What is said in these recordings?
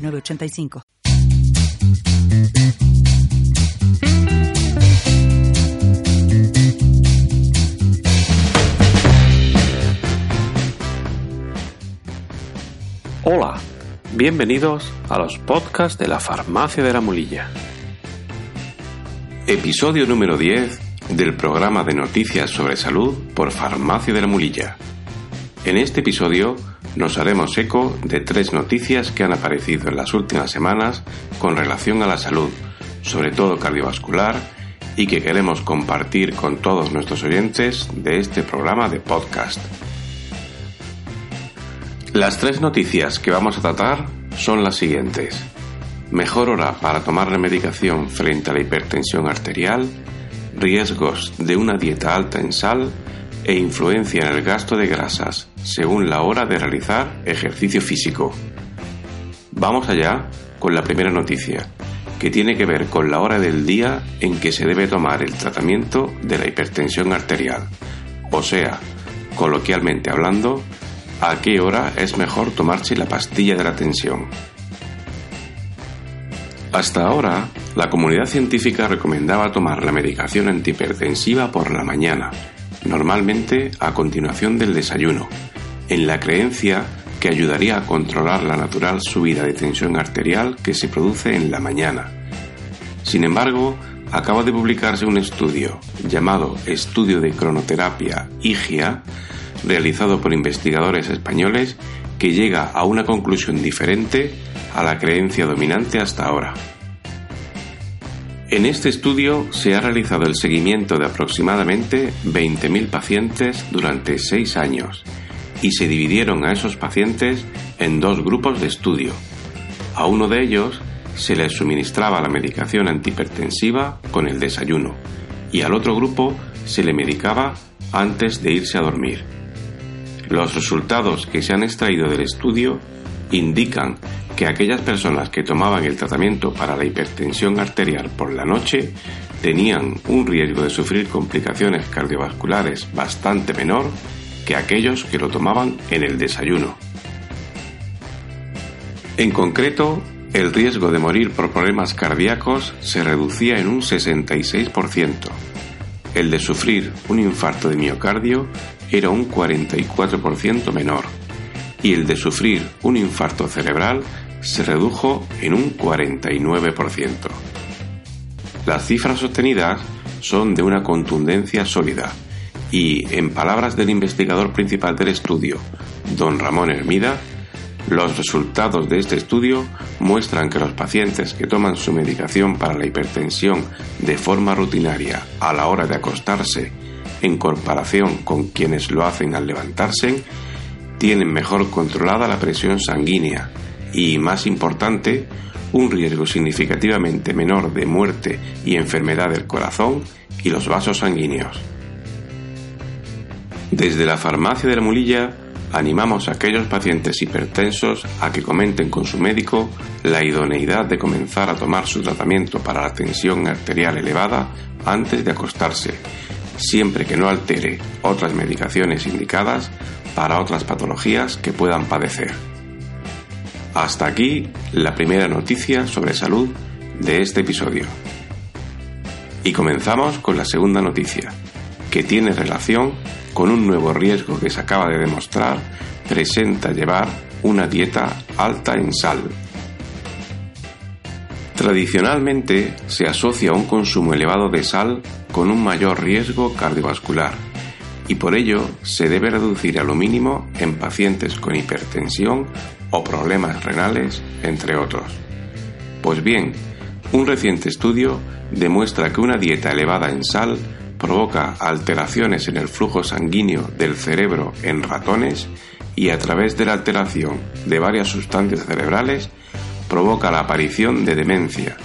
906985. Hola, bienvenidos a los podcasts de la Farmacia de la Mulilla. Episodio número 10 del programa de noticias sobre salud por Farmacia de la Mulilla. En este episodio nos haremos eco de tres noticias que han aparecido en las últimas semanas con relación a la salud, sobre todo cardiovascular, y que queremos compartir con todos nuestros oyentes de este programa de podcast. Las tres noticias que vamos a tratar son las siguientes. Mejor hora para tomar la medicación frente a la hipertensión arterial, riesgos de una dieta alta en sal e influencia en el gasto de grasas según la hora de realizar ejercicio físico. Vamos allá con la primera noticia, que tiene que ver con la hora del día en que se debe tomar el tratamiento de la hipertensión arterial, o sea, coloquialmente hablando, a qué hora es mejor tomarse la pastilla de la tensión. Hasta ahora, la comunidad científica recomendaba tomar la medicación antihipertensiva por la mañana, normalmente a continuación del desayuno, en la creencia que ayudaría a controlar la natural subida de tensión arterial que se produce en la mañana. Sin embargo, acaba de publicarse un estudio llamado Estudio de Cronoterapia IGIA, realizado por investigadores españoles, que llega a una conclusión diferente a la creencia dominante hasta ahora. En este estudio se ha realizado el seguimiento de aproximadamente 20.000 pacientes durante seis años y se dividieron a esos pacientes en dos grupos de estudio. A uno de ellos se les suministraba la medicación antihipertensiva con el desayuno y al otro grupo se le medicaba antes de irse a dormir. Los resultados que se han extraído del estudio indican que aquellas personas que tomaban el tratamiento para la hipertensión arterial por la noche tenían un riesgo de sufrir complicaciones cardiovasculares bastante menor que aquellos que lo tomaban en el desayuno. En concreto, el riesgo de morir por problemas cardíacos se reducía en un 66%. El de sufrir un infarto de miocardio era un 44% menor y el de sufrir un infarto cerebral se redujo en un 49%. Las cifras obtenidas son de una contundencia sólida y, en palabras del investigador principal del estudio, don Ramón Hermida, los resultados de este estudio muestran que los pacientes que toman su medicación para la hipertensión de forma rutinaria a la hora de acostarse en comparación con quienes lo hacen al levantarse, tienen mejor controlada la presión sanguínea y, más importante, un riesgo significativamente menor de muerte y enfermedad del corazón y los vasos sanguíneos. Desde la farmacia de la Mulilla animamos a aquellos pacientes hipertensos a que comenten con su médico la idoneidad de comenzar a tomar su tratamiento para la tensión arterial elevada antes de acostarse, siempre que no altere otras medicaciones indicadas para otras patologías que puedan padecer. Hasta aquí la primera noticia sobre salud de este episodio. Y comenzamos con la segunda noticia, que tiene relación con un nuevo riesgo que se acaba de demostrar presenta llevar una dieta alta en sal. Tradicionalmente se asocia un consumo elevado de sal con un mayor riesgo cardiovascular y por ello se debe reducir a lo mínimo en pacientes con hipertensión o problemas renales, entre otros. Pues bien, un reciente estudio demuestra que una dieta elevada en sal provoca alteraciones en el flujo sanguíneo del cerebro en ratones y a través de la alteración de varias sustancias cerebrales provoca la aparición de demencia,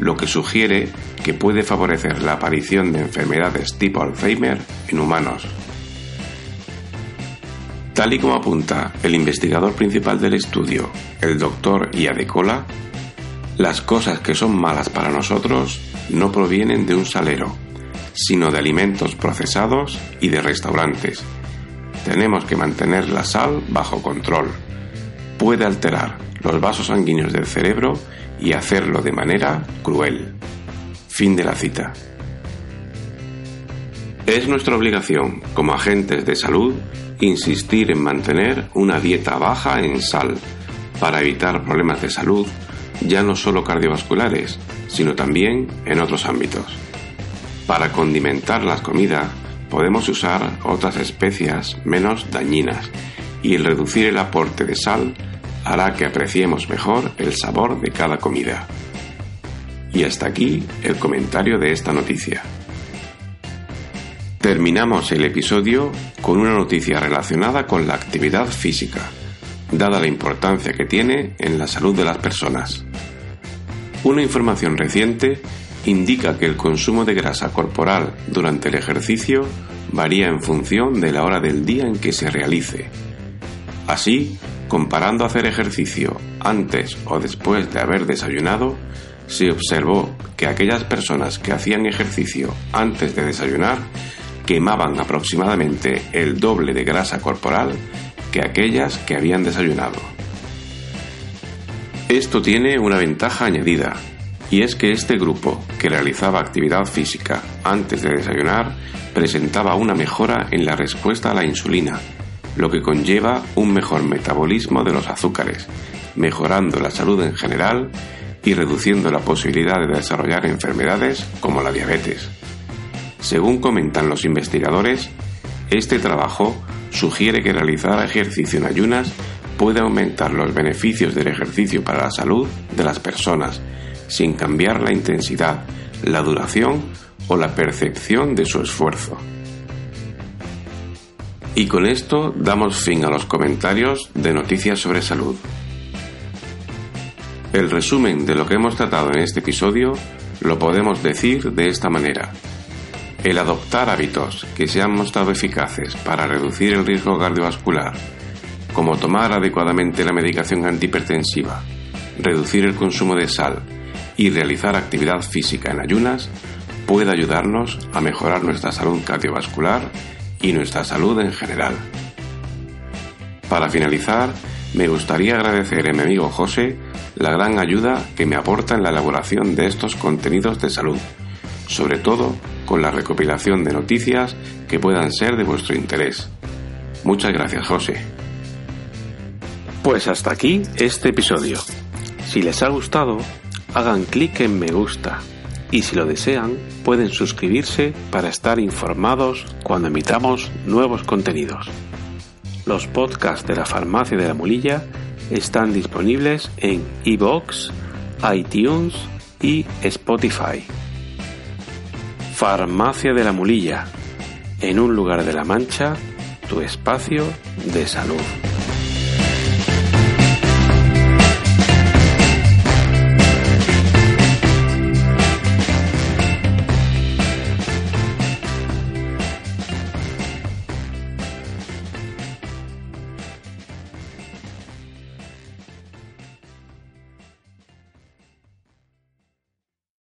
lo que sugiere que puede favorecer la aparición de enfermedades tipo Alzheimer en humanos. Tal y como apunta el investigador principal del estudio, el doctor Iadecola, las cosas que son malas para nosotros no provienen de un salero, sino de alimentos procesados y de restaurantes. Tenemos que mantener la sal bajo control. Puede alterar los vasos sanguíneos del cerebro y hacerlo de manera cruel. Fin de la cita. Es nuestra obligación, como agentes de salud, insistir en mantener una dieta baja en sal para evitar problemas de salud, ya no solo cardiovasculares, sino también en otros ámbitos. Para condimentar las comidas podemos usar otras especias menos dañinas y el reducir el aporte de sal hará que apreciemos mejor el sabor de cada comida. Y hasta aquí el comentario de esta noticia. Terminamos el episodio con una noticia relacionada con la actividad física, dada la importancia que tiene en la salud de las personas. Una información reciente indica que el consumo de grasa corporal durante el ejercicio varía en función de la hora del día en que se realice. Así, comparando hacer ejercicio antes o después de haber desayunado, se observó que aquellas personas que hacían ejercicio antes de desayunar quemaban aproximadamente el doble de grasa corporal que aquellas que habían desayunado. Esto tiene una ventaja añadida, y es que este grupo, que realizaba actividad física antes de desayunar, presentaba una mejora en la respuesta a la insulina, lo que conlleva un mejor metabolismo de los azúcares, mejorando la salud en general y reduciendo la posibilidad de desarrollar enfermedades como la diabetes. Según comentan los investigadores, este trabajo sugiere que realizar ejercicio en ayunas puede aumentar los beneficios del ejercicio para la salud de las personas, sin cambiar la intensidad, la duración o la percepción de su esfuerzo. Y con esto damos fin a los comentarios de Noticias sobre Salud. El resumen de lo que hemos tratado en este episodio lo podemos decir de esta manera. El adoptar hábitos que se han mostrado eficaces para reducir el riesgo cardiovascular, como tomar adecuadamente la medicación antihipertensiva, reducir el consumo de sal y realizar actividad física en ayunas, puede ayudarnos a mejorar nuestra salud cardiovascular y nuestra salud en general. Para finalizar, me gustaría agradecer a mi amigo José la gran ayuda que me aporta en la elaboración de estos contenidos de salud, sobre todo con la recopilación de noticias que puedan ser de vuestro interés. Muchas gracias, José. Pues hasta aquí este episodio. Si les ha gustado, hagan clic en me gusta y si lo desean pueden suscribirse para estar informados cuando emitamos nuevos contenidos. Los podcasts de la Farmacia de la Mulilla están disponibles en iBox, iTunes y Spotify. Farmacia de la Mulilla, en un lugar de la Mancha, tu espacio de salud.